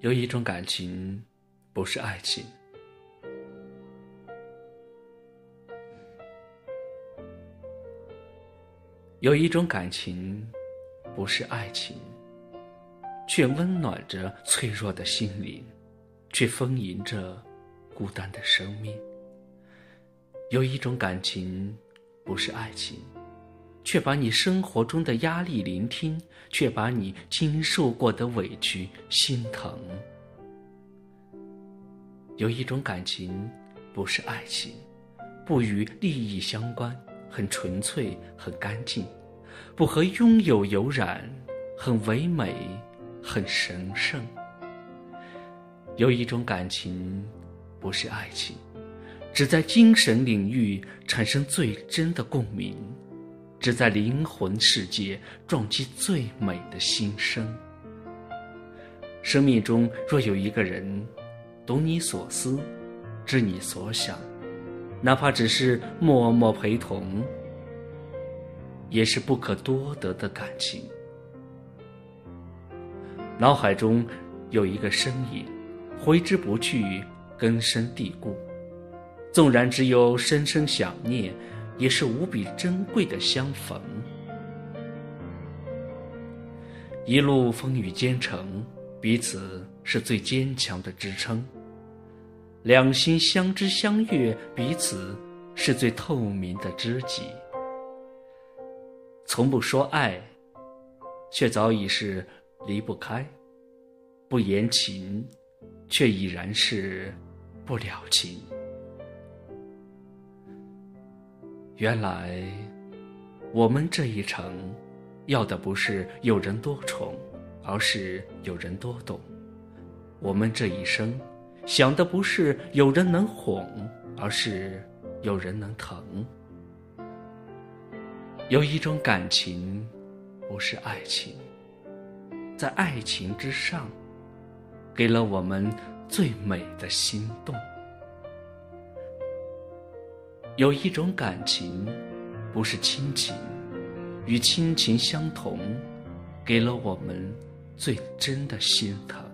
有一种感情，不是爱情。有一种感情，不是爱情，却温暖着脆弱的心灵，却丰盈着孤单的生命。有一种感情，不是爱情。却把你生活中的压力聆听，却把你经受过的委屈心疼。有一种感情，不是爱情，不与利益相关，很纯粹，很干净，不和拥有有染，很唯美，很神圣。有一种感情，不是爱情，只在精神领域产生最真的共鸣。只在灵魂世界撞击最美的心声。生命中若有一个人，懂你所思，知你所想，哪怕只是默默陪同，也是不可多得的感情。脑海中有一个身影，挥之不去，根深蒂固。纵然只有深深想念。也是无比珍贵的相逢，一路风雨兼程，彼此是最坚强的支撑。两心相知相悦，彼此是最透明的知己。从不说爱，却早已是离不开；不言情，却已然是不了情。原来，我们这一程，要的不是有人多宠，而是有人多懂；我们这一生，想的不是有人能哄，而是有人能疼。有一种感情，不是爱情，在爱情之上，给了我们最美的心动。有一种感情不是亲情与亲情相同给了我们最真的心疼。